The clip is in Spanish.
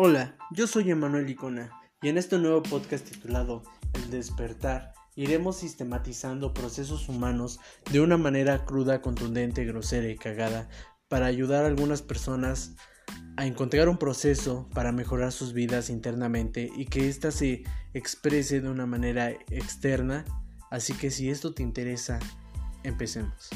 Hola, yo soy Emanuel Icona y en este nuevo podcast titulado El despertar iremos sistematizando procesos humanos de una manera cruda, contundente, grosera y cagada para ayudar a algunas personas a encontrar un proceso para mejorar sus vidas internamente y que ésta se exprese de una manera externa. Así que si esto te interesa, empecemos.